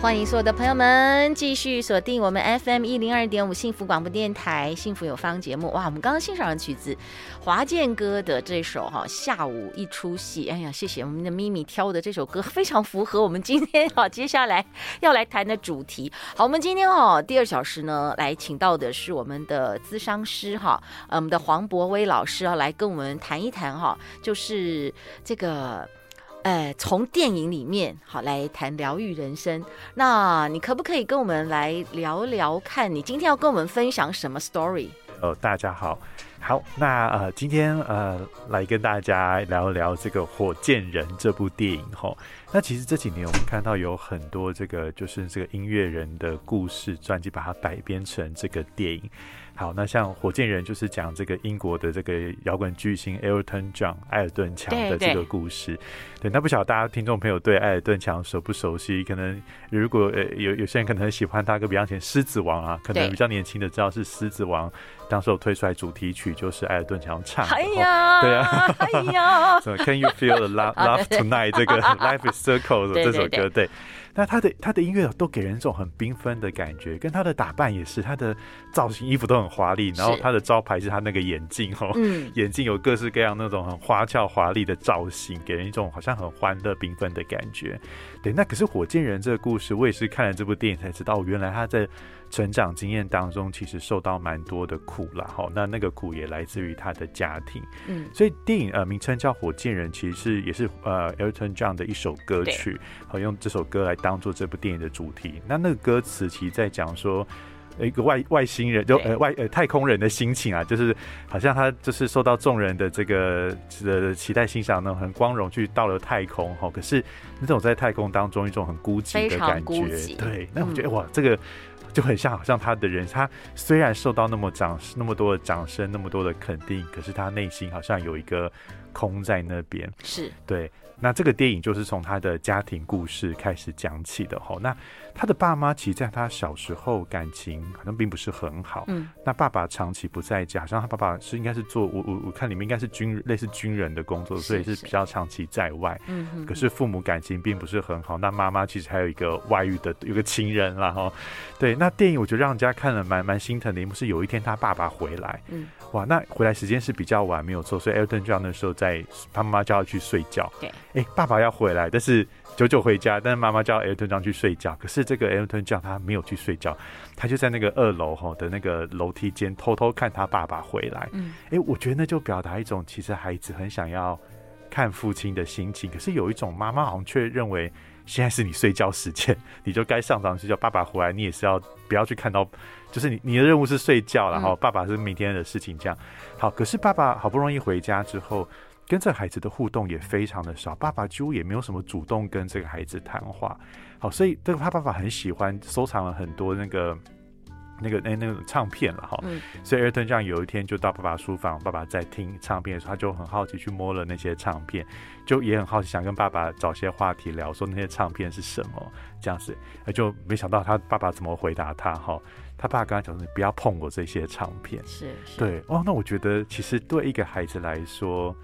欢迎所有的朋友们继续锁定我们 FM 一零二点五幸福广播电台幸福有方节目。哇，我们刚刚欣赏的曲子，华健哥的这首哈下午一出戏。哎呀，谢谢我们的咪咪挑的这首歌，非常符合我们今天哈接下来要来谈的主题。好，我们今天哦第二小时呢来请到的是我们的咨商师哈，呃，我们的黄博威老师要来跟我们谈一谈哈，就是这个。呃，从电影里面好来谈疗愈人生，那你可不可以跟我们来聊聊看，你今天要跟我们分享什么 story？哦，大家好，好，那呃，今天呃来跟大家聊聊这个《火箭人》这部电影哈。那其实这几年我们看到有很多这个就是这个音乐人的故事传记，把它改编成这个电影。好，那像《火箭人》就是讲这个英国的这个摇滚巨星 Elton John 艾尔顿强的这个故事。对，对，对，那不晓得大家听众朋友对艾尔顿强熟不熟悉？可能如果呃有有些人可能很喜欢他，跟比方前《狮子王》啊，可能比较年轻的知道是《狮子王》，当时我推出来主题曲就是艾尔顿强唱的。哎呀，对啊，哎呀，Can you feel the love love tonight？这个 Life is Circle 的这首歌，对。那他的他的音乐都给人一种很缤纷的感觉，跟他的打扮也是，他的造型衣服都很华丽，然后他的招牌是他那个眼镜哦，嗯、眼镜有各式各样那种很花俏华丽的造型，给人一种好像很欢乐缤纷的感觉。对，那可是火箭人这个故事，我也是看了这部电影才知道，原来他在。成长经验当中，其实受到蛮多的苦了哈。那那个苦也来自于他的家庭，嗯，所以电影呃名称叫《火箭人》，其实是也是呃 Elton John 的一首歌曲，好用这首歌来当做这部电影的主题。那那个歌词其实在讲说，一个外外星人就呃外呃太空人的心情啊，就是好像他就是受到众人的这个呃期待欣赏，那种很光荣去到了太空哈。可是那种在太空当中一种很孤寂的感觉，对，那我觉得、嗯、哇这个。就很像，好像他的人，他虽然受到那么掌那么多的掌声，那么多的肯定，可是他内心好像有一个空在那边。是对。那这个电影就是从他的家庭故事开始讲起的吼。那他的爸妈其实在他小时候感情好像并不是很好。嗯。那爸爸长期不在家，像他爸爸是应该是做我我我看里面应该是军类似军人的工作，所以是比较长期在外。嗯。可是父母感情并不是很好。那妈妈其实还有一个外遇的有个情人啦哈。对。那电影我觉得让人家看了蛮蛮心疼的一幕是有一天他爸爸回来。嗯。哇，那回来时间是比较晚，没有错。所以 Elton John 那时候在他妈妈叫他去睡觉。对。哎、欸，爸爸要回来，但是久久回家，但是妈妈叫 Elton John 去睡觉。可是这个 Elton John 他没有去睡觉，他就在那个二楼吼的那个楼梯间偷偷看他爸爸回来。嗯，哎、欸，我觉得那就表达一种其实孩子很想要看父亲的心情，可是有一种妈妈好像却认为现在是你睡觉时间，你就该上床睡觉。爸爸回来，你也是要不要去看到？就是你你的任务是睡觉，然后爸爸是明天的事情这样。好，可是爸爸好不容易回家之后。跟这个孩子的互动也非常的少，爸爸几乎也没有什么主动跟这个孩子谈话。好，所以这个他爸爸很喜欢收藏了很多那个那个那那个唱片了哈。嗯。所以 Elton 这样有一天就到爸爸书房，爸爸在听唱片的时候，他就很好奇去摸了那些唱片，就也很好奇想跟爸爸找些话题聊，说那些唱片是什么这样子。就没想到他爸爸怎么回答他哈？他爸爸跟他讲说：“你不要碰我这些唱片。”是，是。对哦，那我觉得其实对一个孩子来说。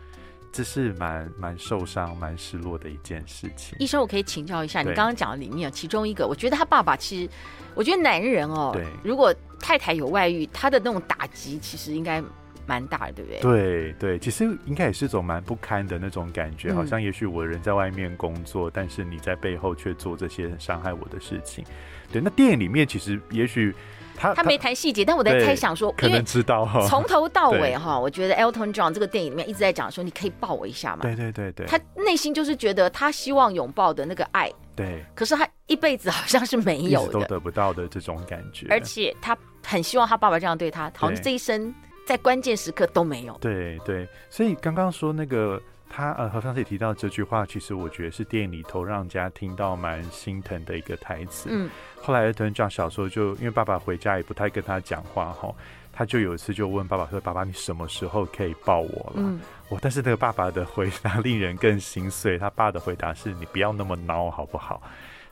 这是蛮蛮受伤、蛮失落的一件事情。医生，我可以请教一下，你刚刚讲的里面有其中一个，我觉得他爸爸其实，我觉得男人哦，对，如果太太有外遇，他的那种打击其实应该蛮大的，对不对？对对，其实应该也是种蛮不堪的那种感觉，好像也许我的人在外面工作，但是你在背后却做这些伤害我的事情。对，那电影里面其实也许。他他没谈细节，但我在猜想说，可能知道哈，从头到尾哈，我觉得 Elton John 这个电影里面一直在讲说，你可以抱我一下嘛。对对对对，他内心就是觉得他希望拥抱的那个爱，对，可是他一辈子好像是没有的，都得不到的这种感觉。而且他很希望他爸爸这样对他，好像这一生在关键时刻都没有。对对，所以刚刚说那个。他呃，何方姐提到这句话，其实我觉得是电影里头让人家听到蛮心疼的一个台词。嗯，后来 Elton John 小时候就因为爸爸回家也不太跟他讲话哈，他就有一次就问爸爸说：“爸爸，你什么时候可以抱我了？”嗯，我但是那个爸爸的回答 令人更心碎，他爸的回答是：“你不要那么孬好不好？”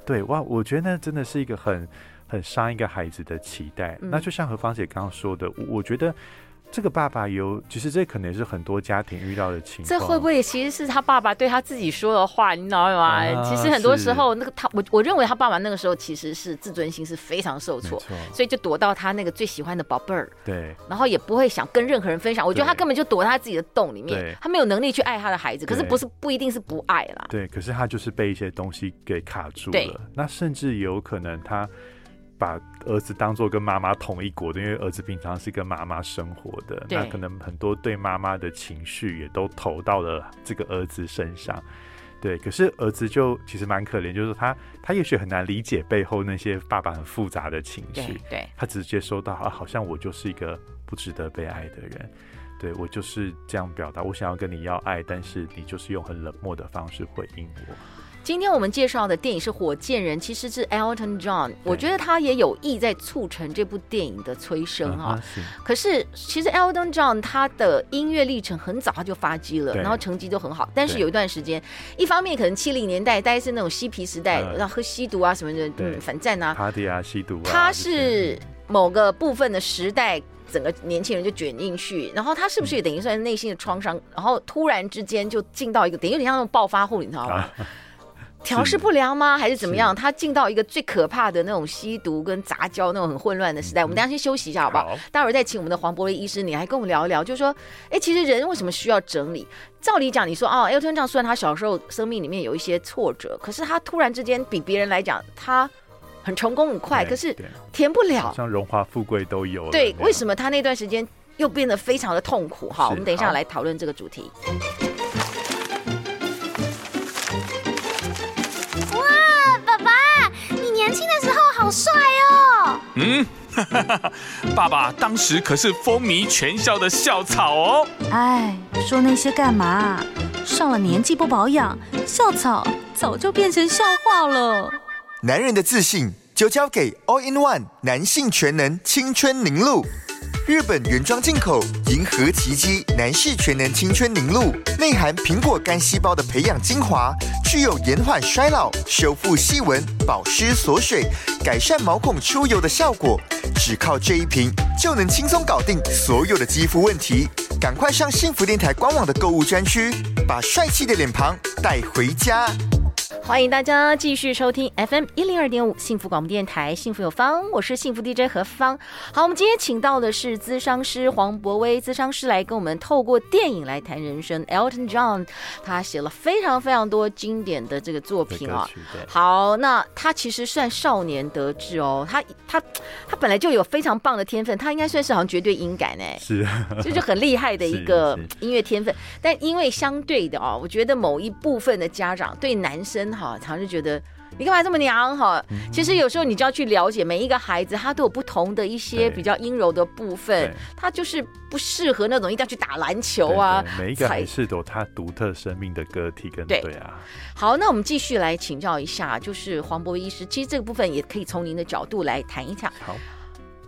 对，哇，我觉得那真的是一个很很伤一个孩子的期待。嗯、那就像何芳姐刚刚说的，我觉得。这个爸爸有，其实这可能是很多家庭遇到的情况。这会不会其实是他爸爸对他自己说的话？你知道吗？啊、其实很多时候，那个他，我我认为他爸爸那个时候其实是自尊心是非常受挫，所以就躲到他那个最喜欢的宝贝儿。对。然后也不会想跟任何人分享。我觉得他根本就躲在他自己的洞里面，他没有能力去爱他的孩子。可是不是不一定是不爱啦。对。可是他就是被一些东西给卡住了。那甚至有可能他。把儿子当做跟妈妈同一国的，因为儿子平常是跟妈妈生活的，那可能很多对妈妈的情绪也都投到了这个儿子身上。对，可是儿子就其实蛮可怜，就是他他也许很难理解背后那些爸爸很复杂的情绪。对，他直接收到啊，好像我就是一个不值得被爱的人。对，我就是这样表达，我想要跟你要爱，但是你就是用很冷漠的方式回应我。今天我们介绍的电影是《火箭人》，其实是 Elton John，我觉得他也有意在促成这部电影的催生啊。可是其实 Elton John 他的音乐历程很早他就发迹了，然后成绩都很好。但是有一段时间，一方面可能七零年代大概是那种嬉皮时代，然后喝吸毒啊什么的，嗯，反战啊，Party 啊，吸毒啊。他是某个部分的时代，整个年轻人就卷进去，然后他是不是也等于算是内心的创伤？然后突然之间就进到一个，等于有点像那种暴发户，你知道吗？调试不良吗？还是怎么样？他进到一个最可怕的那种吸毒跟杂交那种很混乱的时代。嗯、我们等下先休息一下，好不好？好，待会儿再请我们的黄柏威医师，你来跟我们聊一聊，就是说，哎，其实人为什么需要整理？照理讲，你说哦，Elton John 虽然他小时候生命里面有一些挫折，可是他突然之间比别人来讲，他很成功很快，可是填不了，像荣华富贵都有。对，为什么他那段时间又变得非常的痛苦？哈，我们等一下来讨论这个主题。嗯，爸爸当时可是风靡全校的校草哦。哎，说那些干嘛？上了年纪不保养，校草早就变成笑话了。男人的自信就交给 All in One 男性全能青春凝露。日本原装进口银河奇迹男士全能青春凝露，内含苹果干细胞的培养精华，具有延缓衰老、修复细纹、保湿锁水、改善毛孔出油的效果。只靠这一瓶就能轻松搞定所有的肌肤问题。赶快上幸福电台官网的购物专区，把帅气的脸庞带回家。欢迎大家继续收听 FM 一零二点五幸福广播电台，幸福有方，我是幸福 DJ 何芳。好，我们今天请到的是咨商师黄博威，咨商师来跟我们透过电影来谈人生。Elton John 他写了非常非常多经典的这个作品啊。好，那他其实算少年得志哦，他他他本来就有非常棒的天分，他应该算是好像绝对音感哎，是，这就是很厉害的一个 音乐天分。但因为相对的哦，我觉得某一部分的家长对男生。好，常就觉得你干嘛这么娘哈？其实有时候你就要去了解每一个孩子，他都有不同的一些比较阴柔的部分，他就是不适合那种一定要去打篮球啊。对对，每一个还是有他独特生命的个体跟对啊。好，那我们继续来请教一下，就是黄博医师，其实这个部分也可以从您的角度来谈一下。好，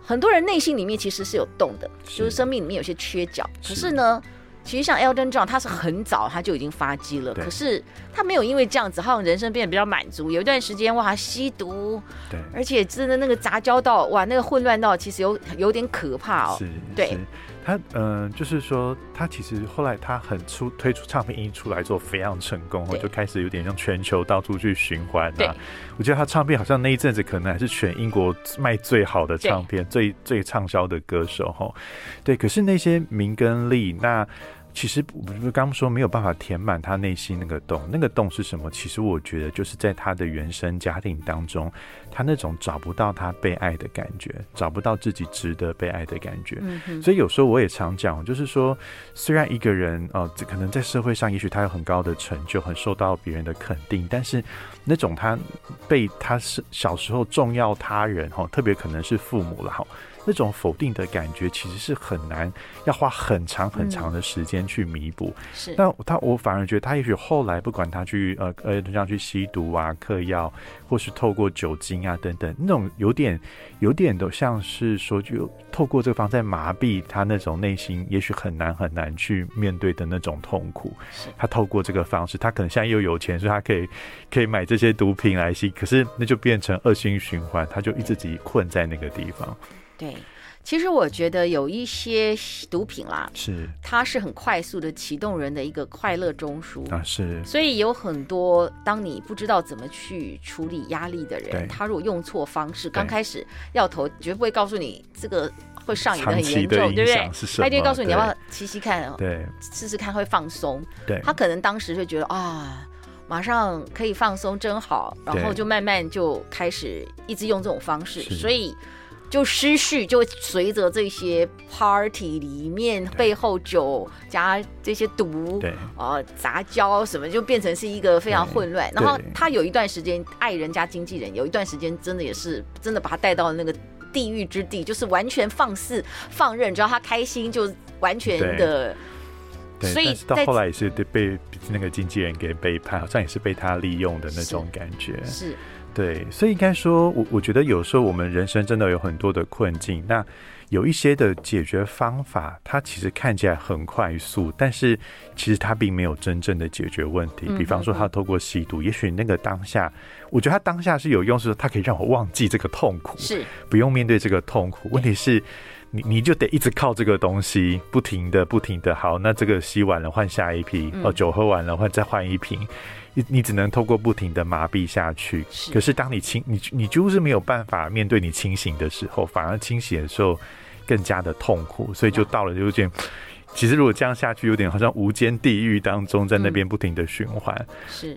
很多人内心里面其实是有洞的，是就是生命里面有些缺角，可是呢。其实像 Elden John，他是很早他就已经发迹了，可是他没有因为这样子，好像人生变得比较满足。有一段时间哇，他吸毒，对，而且真的那个杂交到哇，那个混乱到其实有有点可怕哦。是，对。他嗯、呃，就是说，他其实后来他很出推出唱片一出来之后非常成功，就开始有点像全球到处去循环啊。我觉得他唱片好像那一阵子可能还是全英国卖最好的唱片，最最畅销的歌手哈。对，可是那些名跟利那。其实我们刚刚说没有办法填满他内心那个洞，那个洞是什么？其实我觉得就是在他的原生家庭当中，他那种找不到他被爱的感觉，找不到自己值得被爱的感觉。所以有时候我也常讲，就是说，虽然一个人哦，这可能在社会上，也许他有很高的成就，很受到别人的肯定，但是那种他被他是小时候重要他人哈，特别可能是父母了哈。那种否定的感觉其实是很难，要花很长很长的时间去弥补。是，那他我反而觉得他也许后来不管他去呃呃这样去吸毒啊、嗑药，或是透过酒精啊等等，那种有点有点都像是说就透过这个方式在麻痹他那种内心，也许很难很难去面对的那种痛苦。他透过这个方式，他可能现在又有钱，所以他可以可以买这些毒品来吸，可是那就变成恶性循环，他就一直自己困在那个地方。对，其实我觉得有一些毒品啦，是它是很快速的启动人的一个快乐中枢啊，是。所以有很多当你不知道怎么去处理压力的人，他如果用错方式，刚开始药头绝不会告诉你这个会上瘾的很严重，对不对？他就会告诉你要不要吸吸看，对，试试看会放松。对，他可能当时就觉得啊，马上可以放松真好，然后就慢慢就开始一直用这种方式，所以。就失序，就随着这些 party 里面背后酒加这些毒，对呃杂交什么，就变成是一个非常混乱。然后他有一段时间爱人加经纪人，有一段时间真的也是真的把他带到了那个地狱之地，就是完全放肆放任，只要他开心就完全的。对，所以到后来也是被那个经纪人给背叛，好像也是被他利用的那种感觉。是。是对，所以应该说，我我觉得有时候我们人生真的有很多的困境，那有一些的解决方法，它其实看起来很快速，但是其实它并没有真正的解决问题。比方说，他透过吸毒，也许那个当下，我觉得他当下是有用，是说他可以让我忘记这个痛苦，是不用面对这个痛苦。问题是，你你就得一直靠这个东西，不停的不停的，好，那这个吸完了换下一批，哦，酒喝完了换再换一瓶。你你只能透过不停的麻痹下去，是。可是当你清你你就是没有办法面对你清醒的时候，反而清醒的时候更加的痛苦，所以就到了有点，其实如果这样下去，有点好像无间地狱当中，在那边不停的循环。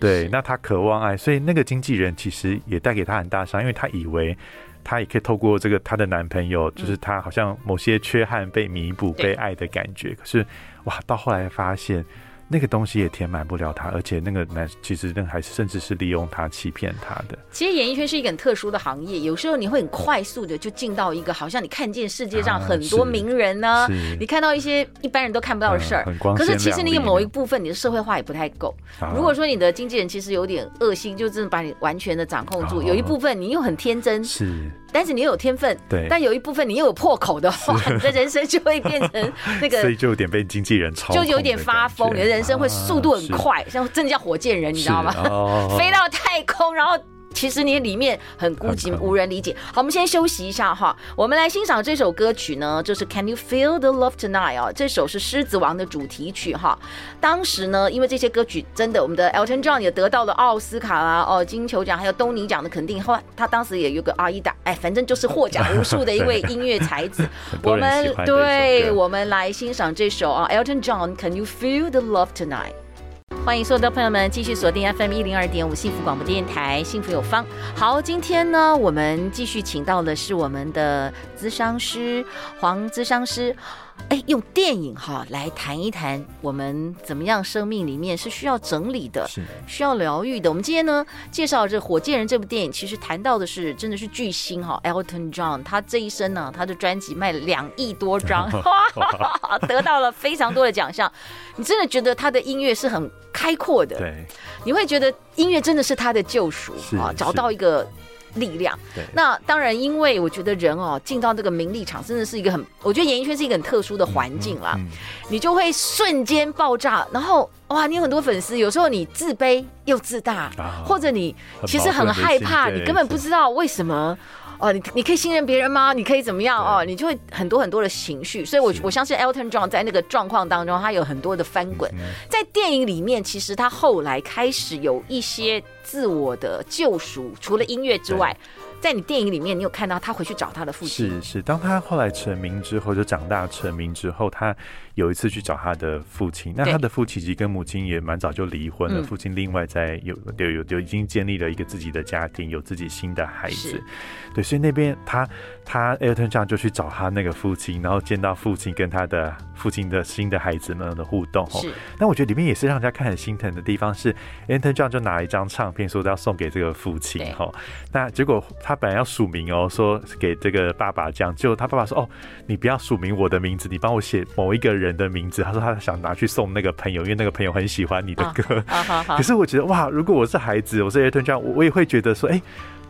对，那他渴望爱，所以那个经纪人其实也带给他很大伤，因为他以为他也可以透过这个他的男朋友，就是他好像某些缺憾被弥补、被爱的感觉。可是哇，到后来发现。那个东西也填满不了他，而且那个男其实那还是甚至是利用他、欺骗他的。其实演艺圈是一个很特殊的行业，有时候你会很快速的就进到一个，好像你看见世界上很多名人呢、啊，啊、你看到一些一般人都看不到的事儿、嗯。可是其实你有某一部分你的社会化也不太够。啊、如果说你的经纪人其实有点恶心，就真的把你完全的掌控住，啊、有一部分你又很天真。是。但是你又有天分，对，但有一部分你又有破口的话，你的 人生就会变成 那个，所以就有点被经纪人操，就有点发疯，你的人生会速度很快，像真的叫火箭人，你知道吗？哦、飞到太空，然后。其实你里面很孤寂，无人理解。好，我们先休息一下哈，我们来欣赏这首歌曲呢，就是 Can You Feel the Love Tonight 啊，这首是《狮子王》的主题曲哈。当时呢，因为这些歌曲真的，我们的 Elton John 也得到了奥斯卡啦、哦金球奖，还有东尼奖的肯定。后来他当时也有个阿依达，哎，反正就是获奖无数的一位音乐才子。我们对，我们来欣赏这首啊，Elton John Can You Feel the Love Tonight。欢迎所有的朋友们继续锁定 FM 一零二点五幸福广播电台，幸福有方。好，今天呢，我们继续请到的是我们的咨商师黄咨商师。哎，用电影哈来谈一谈我们怎么样生命里面是需要整理的，是需要疗愈的。我们今天呢介绍这《火箭人》这部电影，其实谈到的是真的是巨星哈，Elton John，他这一生呢，他的专辑卖了两亿多张，得到了非常多的奖项。你真的觉得他的音乐是很开阔的，对，你会觉得音乐真的是他的救赎啊，找到一个。力量。对，那当然，因为我觉得人哦，进到这个名利场，真的是一个很，我觉得演艺圈是一个很特殊的环境啦。嗯嗯嗯、你就会瞬间爆炸，然后哇，你有很多粉丝，有时候你自卑又自大，啊、或者你其实很害怕，你根本不知道为什么。哦，你你可以信任别人吗？你可以怎么样？哦，你就会很多很多的情绪，所以我，我我相信 Elton John 在那个状况当中，他有很多的翻滚。在电影里面，其实他后来开始有一些自我的救赎，除了音乐之外。在你电影里面，你有看到他回去找他的父亲？是是，当他后来成名之后，就长大成名之后，他有一次去找他的父亲。那他的父亲其实跟母亲也蛮早就离婚了，父亲另外在有有有有已经建立了一个自己的家庭，有自己新的孩子。对，所以那边他他 Elton John 就去找他那个父亲，然后见到父亲跟他的父亲的新的孩子们的互动。是。那我觉得里面也是让人家看很心疼的地方是，Elton John 就拿了一张唱片说要送给这个父亲哈。那结果他本来要署名哦，说给这个爸爸这样，结果他爸爸说哦，你不要署名我的名字，你帮我写某一个人的名字。他说他想拿去送那个朋友，因为那个朋友很喜欢你的歌。啊啊啊、可是我觉得哇，如果我是孩子，我是 Elton John，我我也会觉得说，哎、欸。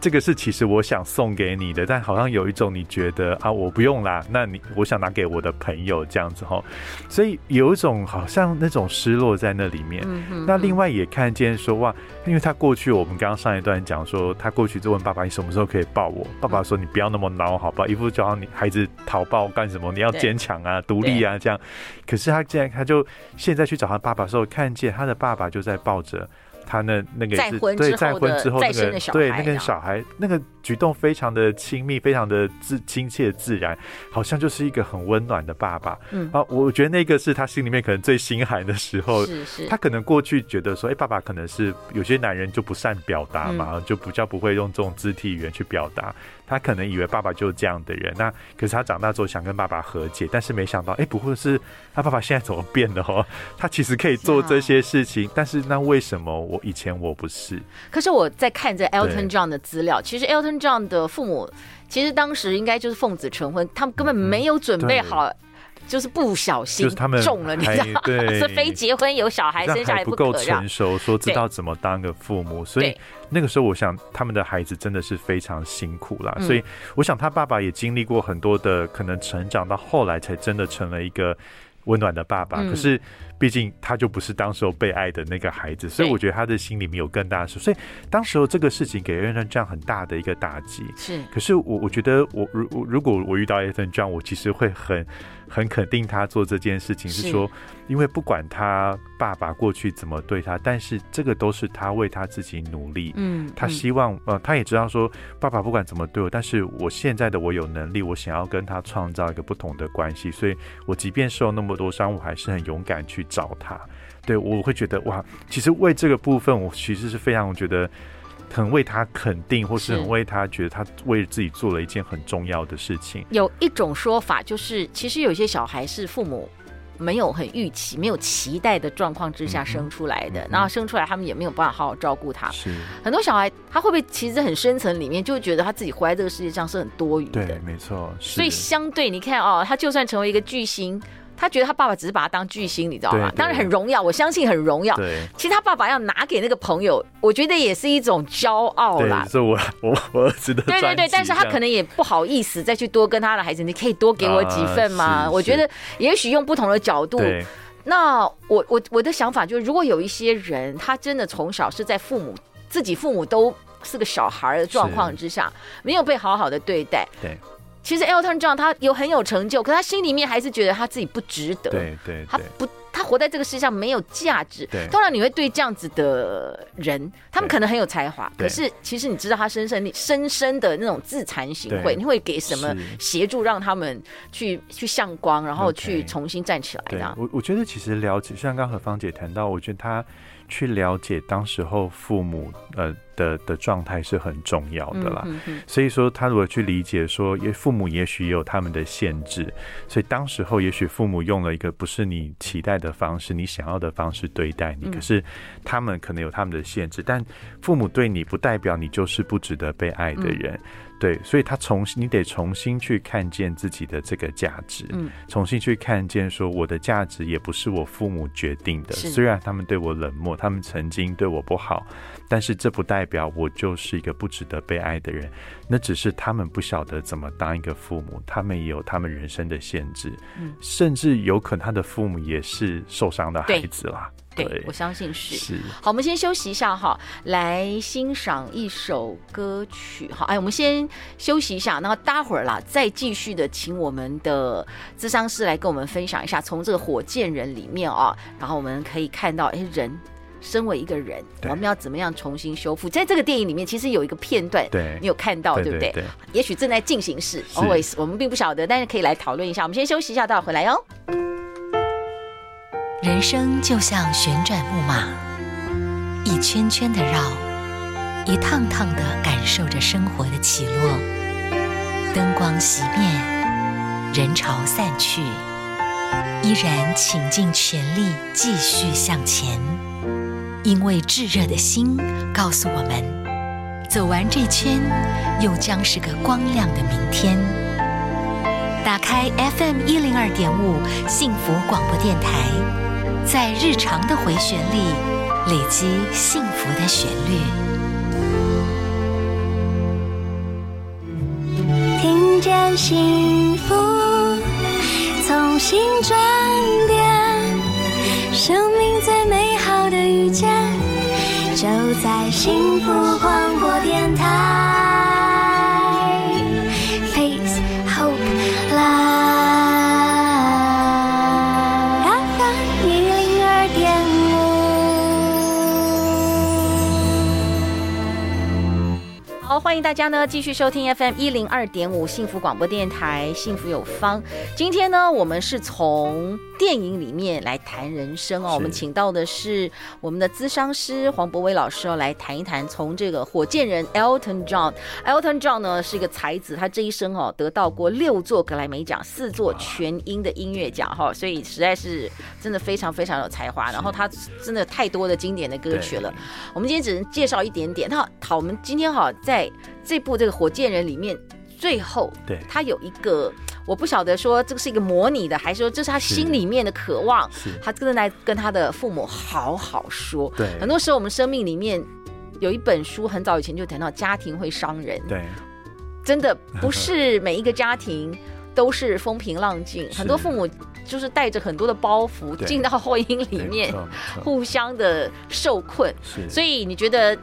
这个是其实我想送给你的，但好像有一种你觉得啊，我不用啦，那你我想拿给我的朋友这样子哈，所以有一种好像那种失落在那里面。那另外也看见说哇，因为他过去我们刚刚上一段讲说，他过去就问爸爸，你什么时候可以抱我？爸爸说你不要那么孬，好不好？一副就好像你孩子讨抱干什么？你要坚强啊，独立啊这样。可是他现在他就现在去找他爸爸的时候，看见他的爸爸就在抱着。他那那个是对再婚之后那个对那个小孩那个举动非常的亲密，非常的自亲切自然，好像就是一个很温暖的爸爸。嗯啊，我觉得那个是他心里面可能最心寒的时候。是是，他可能过去觉得说，哎，爸爸可能是有些男人就不善表达嘛，就比较不会用这种肢体语言去表达。他可能以为爸爸就是这样的人，那可是他长大之后想跟爸爸和解，但是没想到，哎，不会是他爸爸现在怎么变了哦？他其实可以做这些事情，但是那为什么我以前我不是？可是我在看这 Elton John 的资料，其实 Elton John 的父母其实当时应该就是奉子成婚，他们根本没有准备好。就是不小心他们中了，你知道吗？是非结婚有小孩生下来不够成熟，说知道怎么当个父母，所以那个时候我想他们的孩子真的是非常辛苦啦。所以我想他爸爸也经历过很多的可能成长，到后来才真的成了一个温暖的爸爸。可是毕竟他就不是当时候被爱的那个孩子，所以我觉得他的心里面有更大的事。所以当时候这个事情给 Elton John 很大的一个打击。是，可是我我觉得我如如果我遇到 Elton John，我其实会很。很肯定他做这件事情是说，因为不管他爸爸过去怎么对他，但是这个都是他为他自己努力。嗯，他希望呃，他也知道说，爸爸不管怎么对我，但是我现在的我有能力，我想要跟他创造一个不同的关系，所以我即便受那么多伤，我还是很勇敢去找他。对，我会觉得哇，其实为这个部分，我其实是非常觉得。很为他肯定，或是很为他觉得他为自己做了一件很重要的事情。有一种说法就是，其实有些小孩是父母没有很预期、没有期待的状况之下生出来的，嗯、然后生出来他们也没有办法好好照顾他。是很多小孩，他会不会其实很深层里面就会觉得他自己活在这个世界上是很多余的？对，没错。所以相对你看哦，他就算成为一个巨星。他觉得他爸爸只是把他当巨星，你知道吗？当然很荣耀，我相信很荣耀。对，其实他爸爸要拿给那个朋友，我觉得也是一种骄傲啦。是我 我我儿子的。对对对，但是他可能也不好意思再去多跟他的孩子，你可以多给我几份吗？啊、我觉得也许用不同的角度。那我我我的想法就是，如果有一些人，他真的从小是在父母自己父母都是个小孩的状况之下，没有被好好的对待。对。其实 Elton John 他有很有成就，可他心里面还是觉得他自己不值得。对对，他不，他活在这个世界上没有价值。对，当然你会对这样子的人，他们可能很有才华，可是其实你知道他深深的深深的那种自残行为，你会给什么协助让他们去去向光，然后去重新站起来？这样。我我觉得其实了解，像刚和芳姐谈到，我觉得他。去了解当时候父母呃的的状态是很重要的啦，所以说他如果去理解说，也父母也许也有他们的限制，所以当时候也许父母用了一个不是你期待的方式，你想要的方式对待你，可是他们可能有他们的限制，但父母对你不代表你就是不值得被爱的人。对，所以他重新，你得重新去看见自己的这个价值，嗯，重新去看见说我的价值也不是我父母决定的。虽然他们对我冷漠，他们曾经对我不好，但是这不代表我就是一个不值得被爱的人。那只是他们不晓得怎么当一个父母，他们也有他们人生的限制，嗯，甚至有可能他的父母也是受伤的孩子啦。对，我相信是。是。好，我们先休息一下哈，来欣赏一首歌曲。好，哎，我们先休息一下，然后待会儿啦，再继续的请我们的智商师来跟我们分享一下，从这个火箭人里面啊，然后我们可以看到，哎，人身为一个人，我们要怎么样重新修复？在这个电影里面，其实有一个片段，对，你有看到，对不对？对。也许正在进行式，always，我们并不晓得，但是可以来讨论一下。我们先休息一下，待会回来哟。人生就像旋转木马，一圈圈的绕，一趟趟的感受着生活的起落。灯光熄灭，人潮散去，依然倾尽全力继续向前，因为炙热的心告诉我们，走完这圈，又将是个光亮的明天。打开 FM 一零二点五幸福广播电台，在日常的回旋里累积幸福的旋律，听见幸福从心转变，生命最美好的遇见就在幸福广播电台。Face Hope l i v e f 一零二点五。好欢迎大家呢继续收听 FM 一零二点五幸福广播电台，幸福有方。今天呢，我们是从电影里面来谈人生哦。我们请到的是我们的咨商师黄博威老师哦，来谈一谈从这个火箭人 Elton John。Elton John 呢是一个才子，他这一生哦得到过六座格莱美奖，四座全英的音乐奖哈，所以实在是真的非常非常有才华。然后他真的太多的经典的歌曲了。我们今天只能介绍一点点。那好，我们今天哈在。这部这个火箭人里面，最后对他有一个，我不晓得说这个是一个模拟的，还是说这是他心里面的渴望，他正在跟他的父母好好说。对，很多时候我们生命里面有一本书，很早以前就谈到家庭会伤人。对，真的不是每一个家庭都是风平浪静，很多父母就是带着很多的包袱进到婚姻里面，互相的受困。所以你觉得？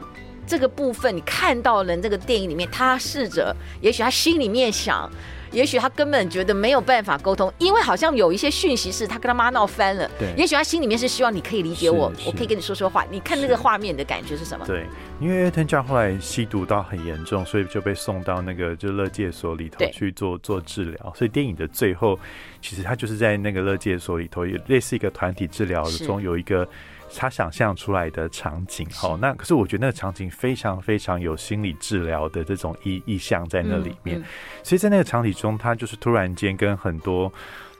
这个部分你看到了，这个电影里面，他试着，也许他心里面想，也许他根本觉得没有办法沟通，因为好像有一些讯息是他跟他妈闹翻了。对，也许他心里面是希望你可以理解我，我可以跟你说说话。你看那个画面的感觉是什么？对，因为 Elton John 后来吸毒到很严重，所以就被送到那个就乐戒所里头去做做治疗。所以电影的最后，其实他就是在那个乐戒所里头，也类似一个团体治疗中有一个。他想象出来的场景，好，那可是我觉得那个场景非常非常有心理治疗的这种意意向在那里面。所以在那个场景中，他就是突然间跟很多，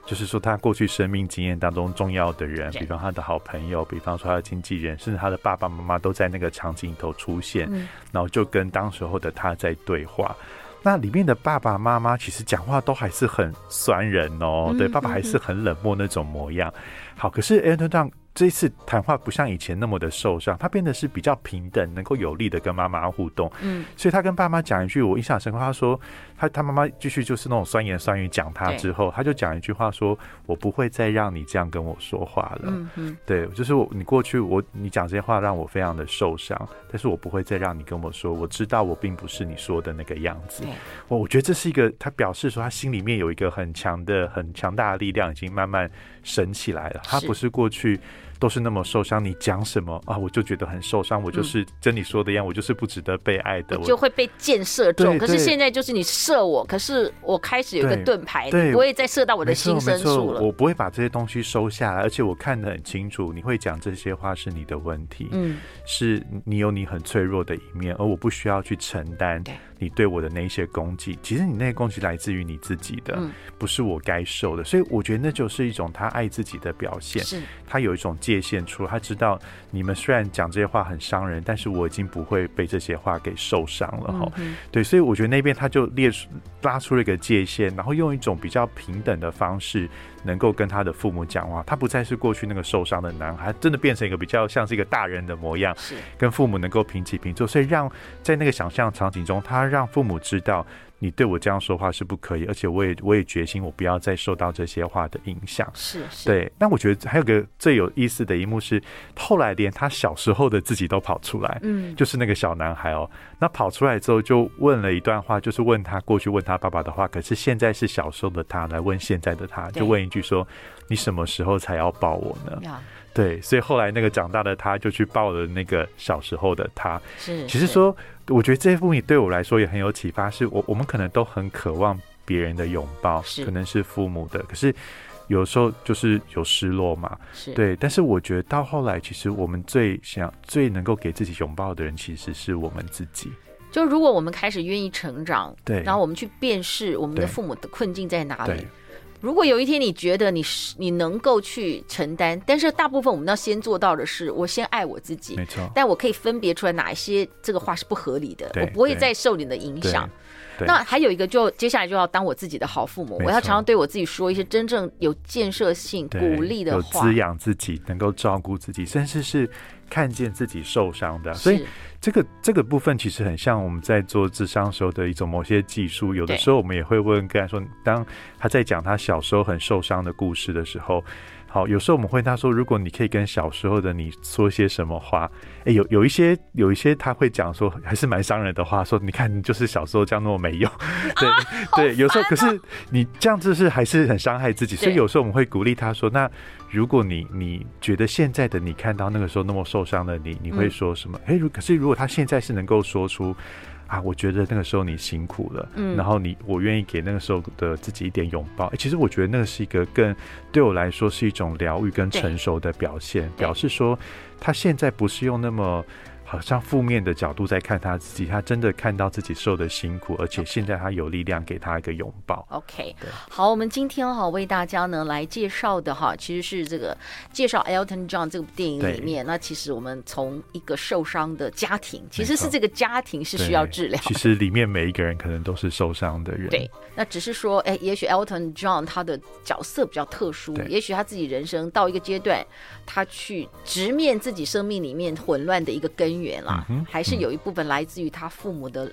就是说他过去生命经验当中重要的人，比方他的好朋友，比方说他的经纪人，甚至他的爸爸妈妈都在那个场景里头出现，然后就跟当时候的他在对话。那里面的爸爸妈妈其实讲话都还是很酸人哦，对，爸爸还是很冷漠那种模样。好，可是 John 这一次谈话不像以前那么的受伤，他变得是比较平等，能够有力的跟妈妈互动。嗯，所以他跟爸妈讲一句，我印象深刻。他说他他妈妈继续就是那种酸言酸语讲他之后，他就讲一句话说：“我不会再让你这样跟我说话了。”嗯嗯，对，就是我你过去我你讲这些话让我非常的受伤，但是我不会再让你跟我说，我知道我并不是你说的那个样子。我我觉得这是一个他表示说他心里面有一个很强的很强大的力量，已经慢慢升起来了。他不是过去。都是那么受伤，你讲什么啊？我就觉得很受伤。我就是跟你说的一样，嗯、我就是不值得被爱的，我就会被箭射中。可是现在就是你射我，可是我开始有个盾牌，你不会再射到我的心深处了。我不会把这些东西收下来，而且我看得很清楚，你会讲这些话是你的问题，嗯，是你有你很脆弱的一面，而我不需要去承担。你对我的那些攻击，其实你那些攻击来自于你自己的，不是我该受的。所以我觉得那就是一种他爱自己的表现。是，他有一种界限出来，他知道你们虽然讲这些话很伤人，但是我已经不会被这些话给受伤了哈。对，所以我觉得那边他就列出拉出了一个界限，然后用一种比较平等的方式。能够跟他的父母讲话，他不再是过去那个受伤的男孩，真的变成一个比较像是一个大人的模样，跟父母能够平起平坐，所以让在那个想象场景中，他让父母知道。你对我这样说话是不可以，而且我也我也决心，我不要再受到这些话的影响。是，是，对。那我觉得还有个最有意思的一幕是，后来连他小时候的自己都跑出来，嗯，就是那个小男孩哦。那跑出来之后，就问了一段话，就是问他过去问他爸爸的话，可是现在是小时候的他来问现在的他，就问一句说：“你什么时候才要抱我呢？”对，所以后来那个长大的他就去抱了那个小时候的他。是，其实说。我觉得这部电影对我来说也很有启发，是我我们可能都很渴望别人的拥抱，可能是父母的，可是有时候就是有失落嘛，是对。但是我觉得到后来，其实我们最想、最能够给自己拥抱的人，其实是我们自己。就如果我们开始愿意成长，对，然后我们去辨识我们的父母的困境在哪里。对，如果有一天你觉得你是你能够去承担，但是大部分我们要先做到的是，我先爱我自己，没错。但我可以分别出来哪一些这个话是不合理的，我不会再受你的影响。那还有一个，就接下来就要当我自己的好父母，我要常常对我自己说一些真正有建设性、鼓励的话，有滋养自己，能够照顾自己，甚至是看见自己受伤的。所以这个这个部分其实很像我们在做智商时候的一种某些技术。有的时候我们也会问个案说，当他在讲他小时候很受伤的故事的时候。好，有时候我们会他说，如果你可以跟小时候的你说些什么话，哎、欸，有有一些有一些他会讲说，还是蛮伤人的话，说你看你就是小时候这样那么没用，对、啊、对，有时候可是你这样子是还是很伤害自己，所以有时候我们会鼓励他说，那如果你你觉得现在的你看到那个时候那么受伤的你，你会说什么？哎、嗯，如、欸、可是如果他现在是能够说出。啊，我觉得那个时候你辛苦了，嗯，然后你我愿意给那个时候的自己一点拥抱。哎，其实我觉得那个是一个更对我来说是一种疗愈跟成熟的表现，表示说他现在不是用那么。好像负面的角度在看他自己，他真的看到自己受的辛苦，而且现在他有力量给他一个拥抱。OK，好，我们今天哈为大家呢来介绍的哈，其实是这个介绍 Elton John 这部电影里面，那其实我们从一个受伤的家庭，其实是这个家庭是需要治疗。其实里面每一个人可能都是受伤的人。对，那只是说，哎，也许 Elton John 他的角色比较特殊，也许他自己人生到一个阶段，他去直面自己生命里面混乱的一个根源。源啦，还是有一部分来自于他父母的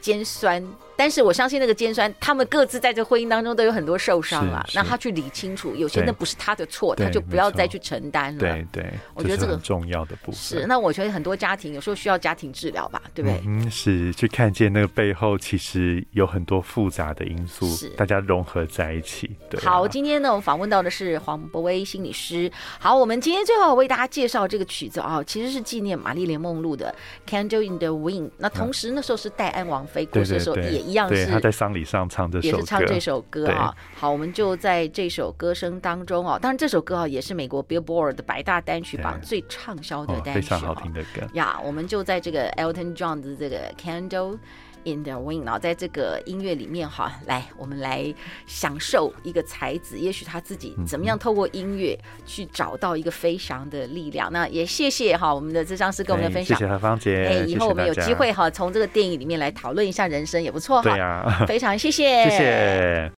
尖酸。但是我相信那个尖酸，他们各自在这婚姻当中都有很多受伤了。那他去理清楚，有些那不是他的错，他就不要再去承担了。对对，我觉得这个很重要的部分是。那我觉得很多家庭有时候需要家庭治疗吧，对不对？嗯，是去看见那个背后其实有很多复杂的因素，是大家融合在一起。对，好，今天呢，我们访问到的是黄博威心理师。好，我们今天最后为大家介绍这个曲子啊，其实是纪念玛丽莲梦露的《Candle in the Wind》。那同时那时候是戴安王妃过世的时候，也一样是他在丧礼上唱这首歌，也是唱这首歌啊。好，我们就在这首歌声当中哦。当然，这首歌啊也是美国 Billboard 的百大单曲榜最畅销的单曲，非常好听的歌呀。我们就在这个 Elton John 的这个 Candle in the Wind，然后在这个音乐里面哈，来我们来享受一个才子，也许他自己怎么样透过音乐去找到一个飞翔的力量。那也谢谢哈我们的智商师跟我们的分享，谢谢何芳姐。哎，以后我们有机会哈从这个电影里面来讨论一下人生也不错哈。对呀，非常谢谢，谢谢。